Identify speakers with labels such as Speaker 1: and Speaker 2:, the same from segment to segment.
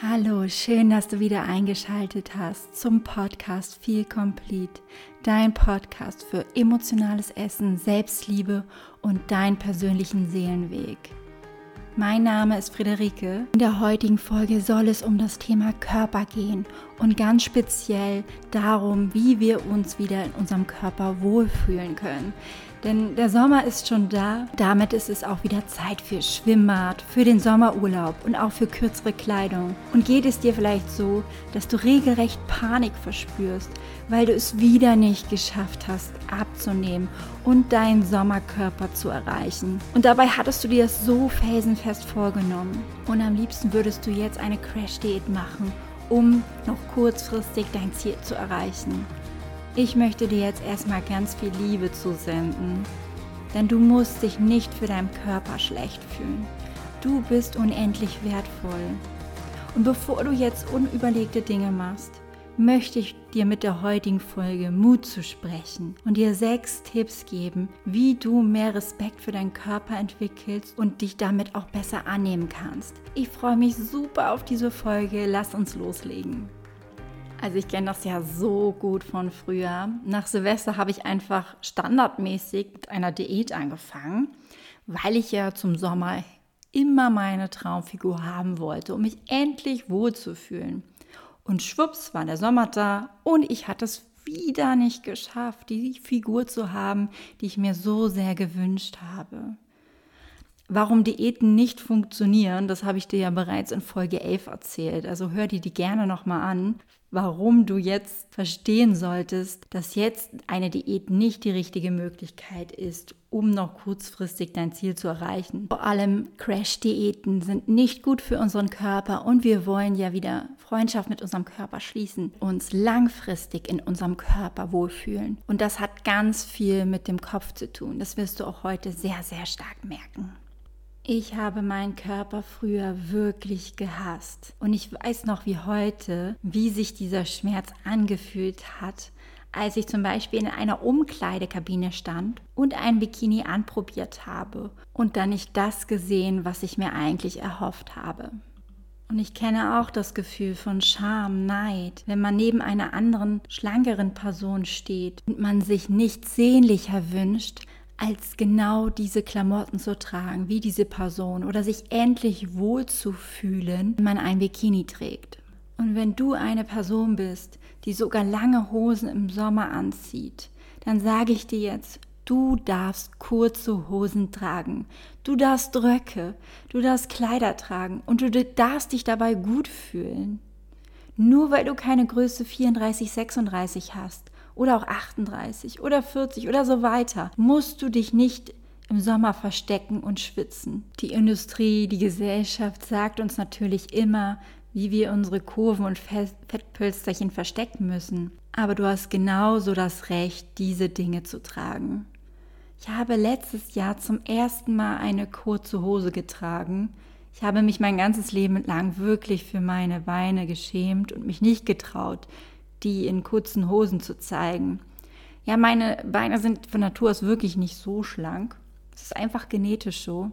Speaker 1: Hallo, schön, dass du wieder eingeschaltet hast zum Podcast Feel Complete, dein Podcast für emotionales Essen, Selbstliebe und deinen persönlichen Seelenweg. Mein Name ist Friederike. In der heutigen Folge soll es um das Thema Körper gehen und ganz speziell darum, wie wir uns wieder in unserem Körper wohlfühlen können. Denn der Sommer ist schon da. Damit ist es auch wieder Zeit für Schwimmbad, für den Sommerurlaub und auch für kürzere Kleidung. Und geht es dir vielleicht so, dass du regelrecht Panik verspürst, weil du es wieder nicht geschafft hast, abzunehmen und deinen Sommerkörper zu erreichen. Und dabei hattest du dir das so felsenfest vorgenommen. Und am liebsten würdest du jetzt eine Crash-Diät machen, um noch kurzfristig dein Ziel zu erreichen. Ich möchte dir jetzt erstmal ganz viel Liebe zusenden, denn du musst dich nicht für deinen Körper schlecht fühlen. Du bist unendlich wertvoll. Und bevor du jetzt unüberlegte Dinge machst, möchte ich dir mit der heutigen Folge Mut zu sprechen und dir sechs Tipps geben, wie du mehr Respekt für deinen Körper entwickelst und dich damit auch besser annehmen kannst. Ich freue mich super auf diese Folge. Lass uns loslegen. Also ich kenne das ja so gut von früher. Nach Silvester habe ich einfach standardmäßig mit einer Diät angefangen, weil ich ja zum Sommer immer meine Traumfigur haben wollte, um mich endlich wohlzufühlen. Und schwupps war der Sommer da und ich hatte es wieder nicht geschafft, die Figur zu haben, die ich mir so sehr gewünscht habe. Warum Diäten nicht funktionieren, das habe ich dir ja bereits in Folge 11 erzählt. Also hör dir die gerne nochmal an, warum du jetzt verstehen solltest, dass jetzt eine Diät nicht die richtige Möglichkeit ist, um noch kurzfristig dein Ziel zu erreichen. Vor allem Crash-Diäten sind nicht gut für unseren Körper und wir wollen ja wieder Freundschaft mit unserem Körper schließen, uns langfristig in unserem Körper wohlfühlen. Und das hat ganz viel mit dem Kopf zu tun. Das wirst du auch heute sehr, sehr stark merken. Ich habe meinen Körper früher wirklich gehasst. Und ich weiß noch wie heute, wie sich dieser Schmerz angefühlt hat, als ich zum Beispiel in einer Umkleidekabine stand und ein Bikini anprobiert habe und dann nicht das gesehen, was ich mir eigentlich erhofft habe. Und ich kenne auch das Gefühl von Scham, Neid, wenn man neben einer anderen, schlankeren Person steht und man sich nichts sehnlicher wünscht, als genau diese Klamotten zu tragen, wie diese Person oder sich endlich wohl zu fühlen, wenn man ein Bikini trägt. Und wenn du eine Person bist, die sogar lange Hosen im Sommer anzieht, dann sage ich dir jetzt, du darfst kurze Hosen tragen, du darfst Röcke, du darfst Kleider tragen und du darfst dich dabei gut fühlen. Nur weil du keine Größe 34, 36 hast oder auch 38 oder 40 oder so weiter, musst du dich nicht im Sommer verstecken und schwitzen. Die Industrie, die Gesellschaft sagt uns natürlich immer, wie wir unsere Kurven und Fettpölsterchen verstecken müssen. Aber du hast genauso das Recht, diese Dinge zu tragen. Ich habe letztes Jahr zum ersten Mal eine kurze Hose getragen. Ich habe mich mein ganzes Leben lang wirklich für meine Beine geschämt und mich nicht getraut, die in kurzen Hosen zu zeigen. Ja, meine Beine sind von Natur aus wirklich nicht so schlank. Es ist einfach genetisch so.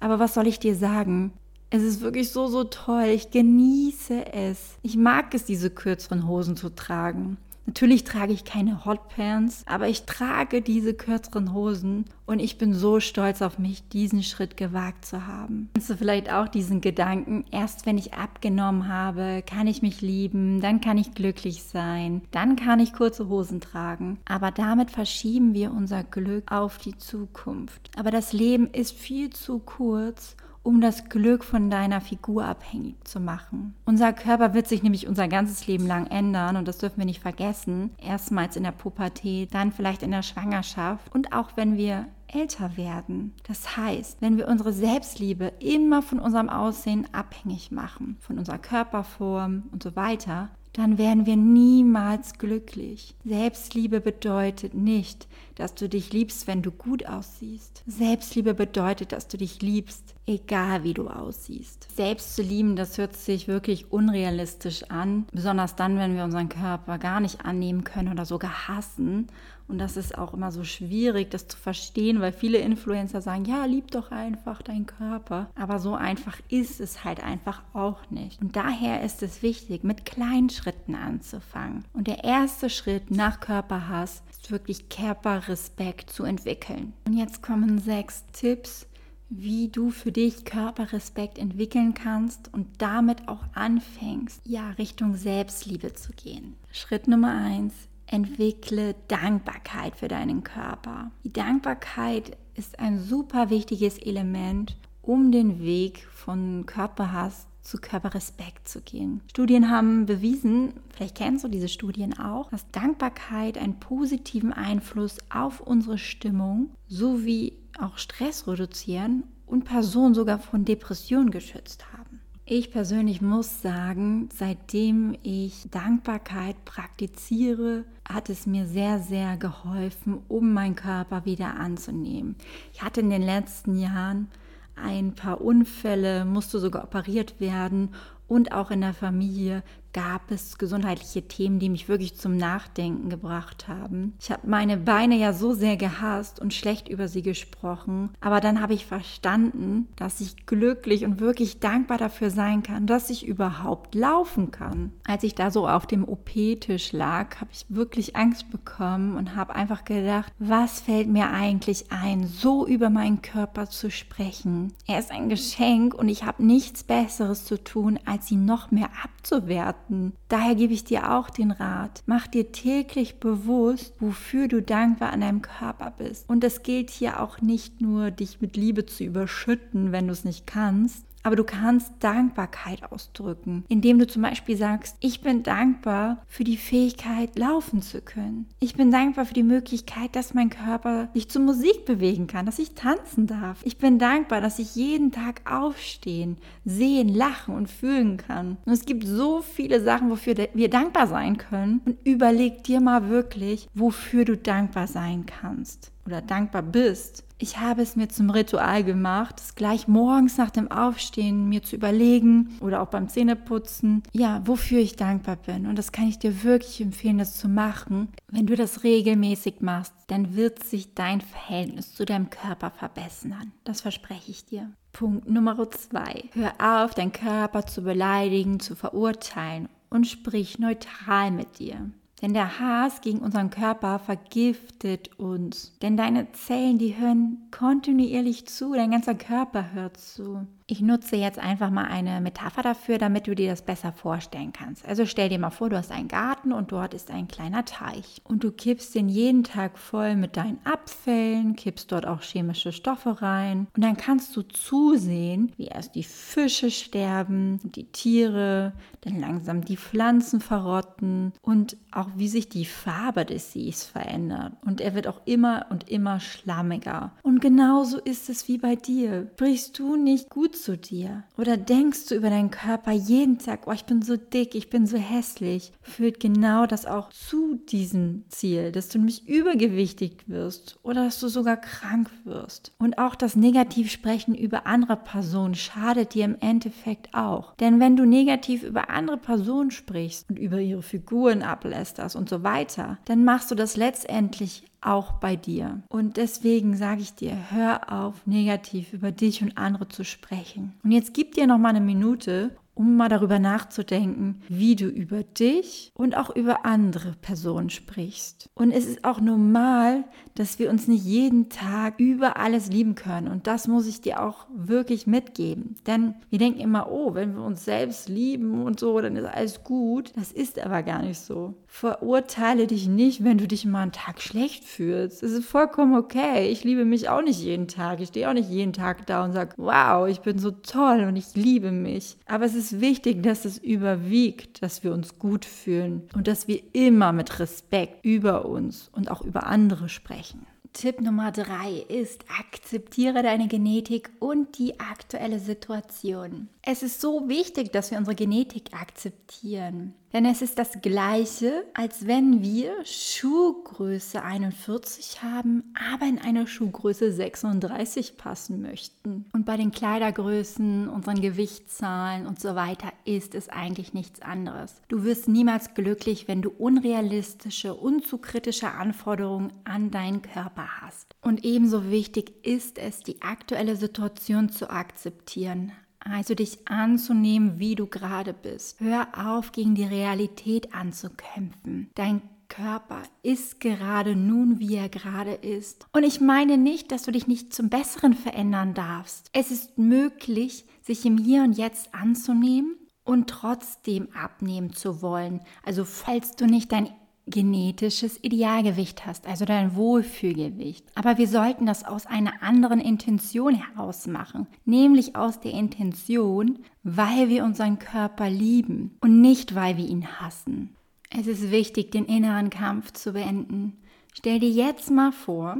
Speaker 1: Aber was soll ich dir sagen? Es ist wirklich so, so toll. Ich genieße es. Ich mag es, diese kürzeren Hosen zu tragen. Natürlich trage ich keine Hotpants, aber ich trage diese kürzeren Hosen und ich bin so stolz auf mich, diesen Schritt gewagt zu haben. Kennst du vielleicht auch diesen Gedanken, erst wenn ich abgenommen habe, kann ich mich lieben, dann kann ich glücklich sein, dann kann ich kurze Hosen tragen. Aber damit verschieben wir unser Glück auf die Zukunft. Aber das Leben ist viel zu kurz, um das Glück von deiner Figur abhängig zu machen. Unser Körper wird sich nämlich unser ganzes Leben lang ändern und das dürfen wir nicht vergessen. Erstmals in der Pubertät, dann vielleicht in der Schwangerschaft und auch wenn wir älter werden. Das heißt, wenn wir unsere Selbstliebe immer von unserem Aussehen abhängig machen, von unserer Körperform und so weiter, dann werden wir niemals glücklich. Selbstliebe bedeutet nicht, dass du dich liebst, wenn du gut aussiehst. Selbstliebe bedeutet, dass du dich liebst, egal wie du aussiehst. Selbst zu lieben, das hört sich wirklich unrealistisch an, besonders dann, wenn wir unseren Körper gar nicht annehmen können oder sogar hassen Und das ist auch immer so schwierig, das zu verstehen, weil viele Influencer sagen, ja, lieb doch einfach deinen Körper. Aber so einfach ist es halt einfach auch nicht. Und daher ist es wichtig, mit kleinen Schritten anzufangen. Und der erste Schritt nach Körperhass ist wirklich Körperrespekt zu entwickeln. Und jetzt kommen sechs Tipps, wie du für dich Körperrespekt entwickeln kannst und damit auch anfängst, ja, Richtung Selbstliebe zu gehen. Schritt Nummer eins, entwickle Dankbarkeit für deinen Körper. Die Dankbarkeit ist ein super wichtiges Element, um den Weg von Körperhass zu Körperrespekt zu gehen. Studien haben bewiesen, vielleicht kennst du diese Studien auch, dass Dankbarkeit einen positiven Einfluss auf unsere Stimmung sowie auch Stress reduzieren und Personen sogar von Depressionen geschützt haben. Ich persönlich muss sagen, seitdem ich Dankbarkeit praktiziere, hat es mir sehr, sehr geholfen, um meinen Körper wieder anzunehmen. Ich hatte in den letzten Jahren ein paar Unfälle, musste sogar operiert werden und auch in der Familie gab es gesundheitliche Themen, die mich wirklich zum Nachdenken gebracht haben. Ich habe meine Beine ja so sehr gehasst und schlecht über sie gesprochen, aber dann habe ich verstanden, dass ich glücklich und wirklich dankbar dafür sein kann, dass ich überhaupt laufen kann. Als ich da so auf dem OP-Tisch lag, habe ich wirklich Angst bekommen und habe einfach gedacht, was fällt mir eigentlich ein, so über meinen Körper zu sprechen? Er ist ein Geschenk und ich habe nichts Besseres zu tun, als ihn noch mehr abzuwerten bewerten. Daher gebe ich dir auch den Rat, mach dir täglich bewusst, wofür du dankbar an deinem Körper bist. Und es gilt hier auch nicht nur, dich mit Liebe zu überschütten, wenn du es nicht kannst, aber du kannst Dankbarkeit ausdrücken, indem du zum Beispiel sagst, ich bin dankbar für die Fähigkeit, laufen zu können. Ich bin dankbar für die Möglichkeit, dass mein Körper sich zur Musik bewegen kann, dass ich tanzen darf. Ich bin dankbar, dass ich jeden Tag aufstehen, sehen, lachen und fühlen kann. Und es gibt so viele Sachen, wofür wir dankbar sein können. Und überleg dir mal wirklich, wofür du dankbar sein kannst oder dankbar bist. Ich habe es mir zum Ritual gemacht, es gleich morgens nach dem Aufstehen mir zu überlegen oder auch beim Zähneputzen, ja, wofür ich dankbar bin. Und das kann ich dir wirklich empfehlen, das zu machen. Wenn du das regelmäßig machst, dann wird sich dein Verhältnis zu deinem Körper verbessern. Das verspreche ich dir. Punkt Nummer zwei. Hör auf, deinen Körper zu beleidigen, zu verurteilen und sprich neutral mit dir. Denn der Hass gegen unseren Körper vergiftet uns. Denn deine Zellen, die hören kontinuierlich zu, dein ganzer Körper hört zu. Ich nutze jetzt einfach mal eine Metapher dafür, damit du dir das besser vorstellen kannst. Also stell dir mal vor, du hast einen Garten und dort ist ein kleiner Teich. Und du kippst den jeden Tag voll mit deinen Abfällen, kippst dort auch chemische Stoffe rein. Und dann kannst du zusehen, wie erst die Fische sterben, die Tiere, dann langsam die Pflanzen verrotten und auch wie sich die Farbe des Sees verändert. Und er wird auch immer und immer schlammiger. Und genauso ist es wie bei dir. Brichst du nicht gut zu dir? Oder denkst du über deinen Körper jeden Tag, oh, ich bin so dick, ich bin so hässlich? Führt genau das auch zu diesem Ziel, dass du nämlich übergewichtig wirst oder dass du sogar krank wirst. Und auch das Negativsprechen über andere Personen schadet dir im Endeffekt auch. Denn wenn du negativ über andere Personen sprichst und über ihre Figuren ablästerst und so weiter, dann machst du das letztendlich auch bei dir. Und deswegen sage ich dir, hör auf, negativ über dich und andere zu sprechen. Und jetzt gib dir noch mal eine Minute, um mal darüber nachzudenken, wie du über dich und auch über andere Personen sprichst. Und es ist auch normal, dass wir uns nicht jeden Tag über alles lieben können. Und das muss ich dir auch wirklich mitgeben. Denn wir denken immer, oh, wenn wir uns selbst lieben und so, dann ist alles gut. Das ist aber gar nicht so. Verurteile dich nicht, wenn du dich mal einen Tag schlecht fühlst. Es ist vollkommen okay. Ich liebe mich auch nicht jeden Tag. Ich stehe auch nicht jeden Tag da und sage, wow, ich bin so toll und ich liebe mich. Aber es ist wichtig, dass es überwiegt, dass wir uns gut fühlen und dass wir immer mit Respekt über uns und auch über andere sprechen. Tipp Nummer drei ist, akzeptiere deine Genetik und die aktuelle Situation. Es ist so wichtig, dass wir unsere Genetik akzeptieren. Denn es ist das gleiche, als wenn wir Schuhgröße 41 haben, aber in eine Schuhgröße 36 passen möchten. Und bei den Kleidergrößen, unseren Gewichtszahlen und so weiter ist es eigentlich nichts anderes. Du wirst niemals glücklich, wenn du unrealistische, unzukritische Anforderungen an deinen Körper hast. Und ebenso wichtig ist es, die aktuelle Situation zu akzeptieren. Also dich anzunehmen, wie du gerade bist. Hör auf, gegen die Realität anzukämpfen. Dein Körper ist gerade nun, wie er gerade ist. Und ich meine nicht, dass du dich nicht zum Besseren verändern darfst. Es ist möglich, sich im Hier und Jetzt anzunehmen und trotzdem abnehmen zu wollen. Also falls du nicht dein genetisches Idealgewicht hast, also dein Wohlfühlgewicht. Aber wir sollten das aus einer anderen Intention heraus machen, nämlich aus der Intention, weil wir unseren Körper lieben und nicht, weil wir ihn hassen. Es ist wichtig, den inneren Kampf zu beenden. Stell dir jetzt mal vor,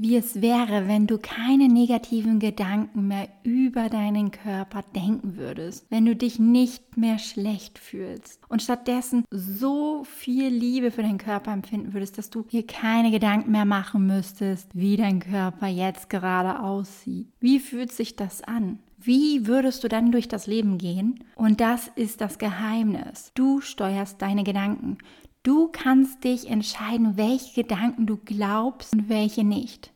Speaker 1: wie es wäre, wenn du keine negativen Gedanken mehr über deinen Körper denken würdest, wenn du dich nicht mehr schlecht fühlst und stattdessen so viel Liebe für deinen Körper empfinden würdest, dass du dir keine Gedanken mehr machen müsstest, wie dein Körper jetzt gerade aussieht. Wie fühlt sich das an? Wie würdest du dann durch das Leben gehen? Und das ist das Geheimnis. Du steuerst deine Gedanken. Du kannst dich entscheiden, welche Gedanken du glaubst und welche nicht.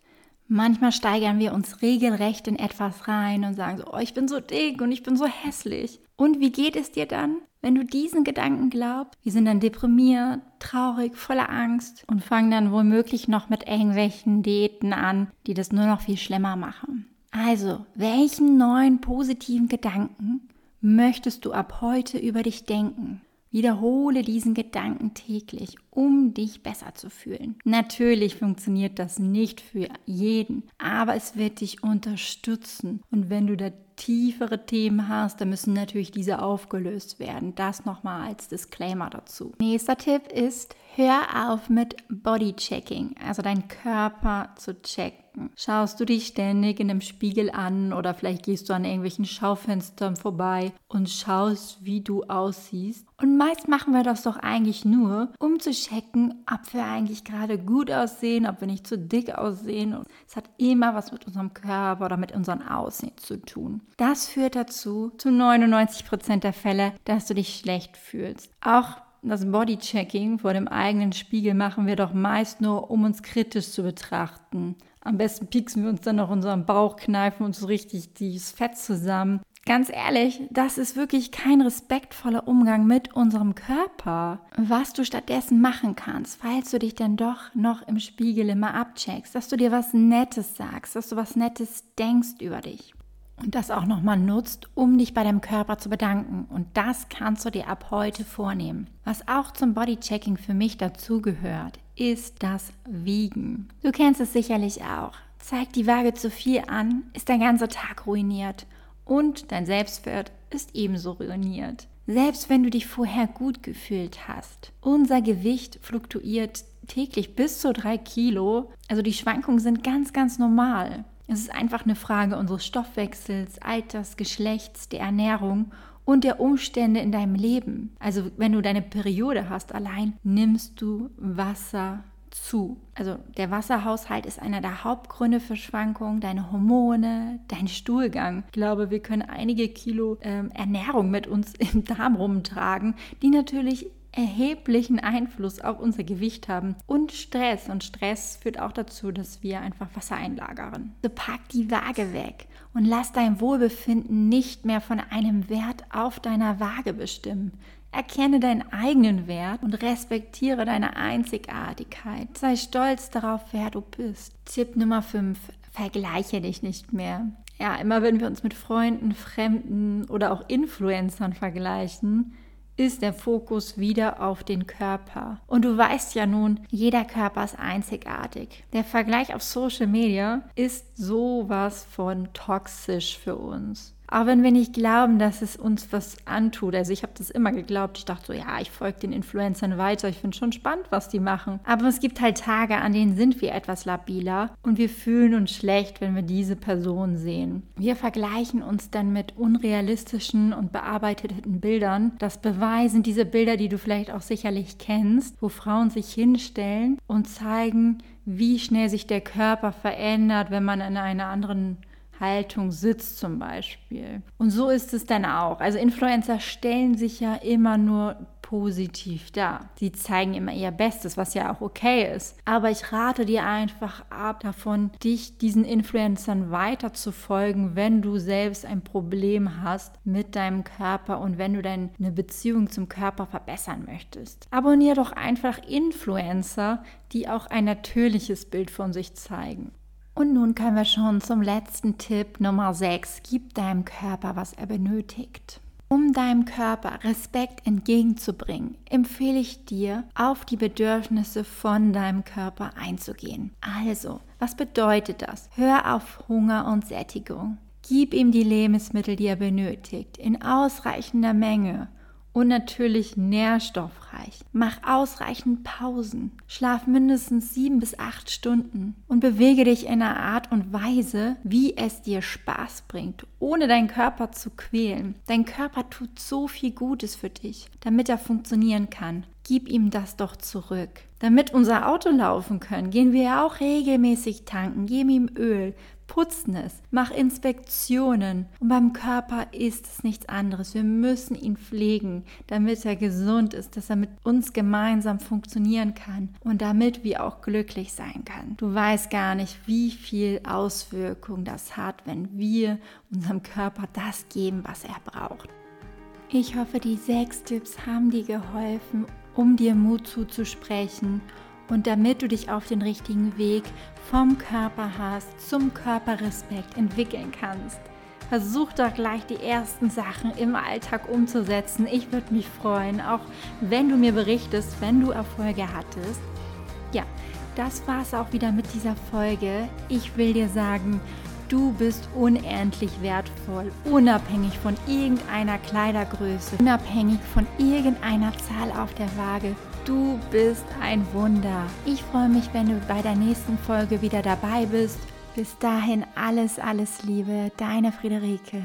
Speaker 1: Manchmal steigern wir uns regelrecht in etwas rein und sagen so, oh, ich bin so dick und ich bin so hässlich. Und wie geht es dir dann, wenn du diesen Gedanken glaubst? Wir sind dann deprimiert, traurig, voller Angst und fangen dann womöglich noch mit irgendwelchen Diäten an, die das nur noch viel schlimmer machen. Also, welchen neuen positiven Gedanken möchtest du ab heute über dich denken? Wiederhole diesen Gedanken täglich, um dich besser zu fühlen. Natürlich funktioniert das nicht für jeden, aber es wird dich unterstützen. Und wenn du da tiefere Themen hast, dann müssen natürlich diese aufgelöst werden. Das nochmal als Disclaimer dazu. Nächster Tipp ist, hör auf mit Bodychecking, also deinen Körper zu checken. Schaust du dich ständig in dem Spiegel an oder vielleicht gehst du an irgendwelchen Schaufenstern vorbei und schaust, wie du aussiehst. Und meist machen wir das doch eigentlich nur, um zu checken, ob wir eigentlich gerade gut aussehen, ob wir nicht zu dick aussehen. Es hat immer was mit unserem Körper oder mit unserem Aussehen zu tun. Das führt dazu, zu 99 Prozent der Fälle, dass du dich schlecht fühlst. Auch das Bodychecking vor dem eigenen Spiegel machen wir doch meist nur, um uns kritisch zu betrachten. Am besten pieksen wir uns dann noch unseren Bauch, kneifen uns so richtig dieses Fett zusammen. Ganz ehrlich, das ist wirklich kein respektvoller Umgang mit unserem Körper. Was du stattdessen machen kannst, falls du dich dann doch noch im Spiegel immer abcheckst, dass du dir was Nettes sagst, dass du was Nettes denkst über dich und das auch nochmal nutzt, um dich bei deinem Körper zu bedanken. Und das kannst du dir ab heute vornehmen. Was auch zum Bodychecking für mich dazugehört, ist das Wiegen. Du kennst es sicherlich auch. Zeigt die Waage zu viel an, ist dein ganzer Tag ruiniert. Und dein Selbstwert ist ebenso ruiniert. Selbst wenn du dich vorher gut gefühlt hast. Unser Gewicht fluktuiert täglich bis zu drei Kilo. Also die Schwankungen sind ganz, ganz normal. Es ist einfach eine Frage unseres Stoffwechsels, Alters, Geschlechts, der Ernährung und der Umstände in deinem Leben. Also wenn du deine Periode hast allein, nimmst du Wasser zu. Also der Wasserhaushalt ist einer der Hauptgründe für Schwankungen, deine Hormone, dein Stuhlgang. Ich glaube, wir können einige Kilo ähm, Ernährung mit uns im Darm rumtragen, die natürlich erheblichen Einfluss auf unser Gewicht haben und Stress. Und Stress führt auch dazu, dass wir einfach Wasser einlagern. So pack die Waage weg und lass dein Wohlbefinden nicht mehr von einem Wert auf deiner Waage bestimmen. Erkenne deinen eigenen Wert und respektiere deine Einzigartigkeit. Sei stolz darauf, wer du bist. Tipp Nummer 5. Vergleiche dich nicht mehr. Ja, immer wenn wir uns mit Freunden, Fremden oder auch Influencern vergleichen, ist der Fokus wieder auf den Körper. Und du weißt ja nun, jeder Körper ist einzigartig. Der Vergleich auf Social Media ist sowas von toxisch für uns. Auch wenn wir nicht glauben, dass es uns was antut. Also ich habe das immer geglaubt. Ich dachte so, ja, ich folge den Influencern weiter. Ich finde schon spannend, was die machen. Aber es gibt halt Tage, an denen sind wir etwas labiler und wir fühlen uns schlecht, wenn wir diese Person sehen. Wir vergleichen uns dann mit unrealistischen und bearbeiteten Bildern. Das beweisen diese Bilder, die du vielleicht auch sicherlich kennst, wo Frauen sich hinstellen und zeigen, wie schnell sich der Körper verändert, wenn man in einer anderen Haltung sitzt zum Beispiel. Und so ist es dann auch. Also Influencer stellen sich ja immer nur positiv dar. Sie zeigen immer ihr Bestes, was ja auch okay ist. Aber ich rate dir einfach ab davon, dich diesen Influencern weiter zu folgen, wenn du selbst ein Problem hast mit deinem Körper und wenn du deine Beziehung zum Körper verbessern möchtest. Abonniere doch einfach Influencer, die auch ein natürliches Bild von sich zeigen. Und nun kommen wir schon zum letzten Tipp Nummer 6. Gib deinem Körper, was er benötigt. Um deinem Körper Respekt entgegenzubringen, empfehle ich dir, auf die Bedürfnisse von deinem Körper einzugehen. Also, was bedeutet das? Hör auf Hunger und Sättigung. Gib ihm die Lebensmittel, die er benötigt, in ausreichender Menge und natürlich nährstoffreich. Mach ausreichend Pausen. Schlaf mindestens sieben bis acht Stunden und bewege dich in einer Art und Weise, wie es dir Spaß bringt, ohne deinen Körper zu quälen. Dein Körper tut so viel Gutes für dich, damit er funktionieren kann. Gib ihm das doch zurück. Damit unser Auto laufen kann, gehen wir auch regelmäßig tanken, geben ihm Öl, putzen es, mach Inspektionen. Und beim Körper ist es nichts anderes. Wir müssen ihn pflegen, damit er gesund ist, dass er mit uns gemeinsam funktionieren kann und damit wir auch glücklich sein kann. Du weißt gar nicht, wie viel Auswirkung das hat, wenn wir unserem Körper das geben, was er braucht. Ich hoffe, die sechs Tipps haben dir geholfen, um dir Mut zuzusprechen und damit du dich auf den richtigen Weg vom Körperhass zum Körperrespekt entwickeln kannst. Versuch doch gleich die ersten Sachen im Alltag umzusetzen. Ich würde mich freuen, auch wenn du mir berichtest, wenn du Erfolge hattest. Ja, das war es auch wieder mit dieser Folge. Ich will dir sagen, du bist unendlich wertvoll, unabhängig von irgendeiner Kleidergröße, unabhängig von irgendeiner Zahl auf der Waage. Du bist ein Wunder. Ich freue mich, wenn du bei der nächsten Folge wieder dabei bist. Bis dahin alles, alles Liebe, deine Friederike.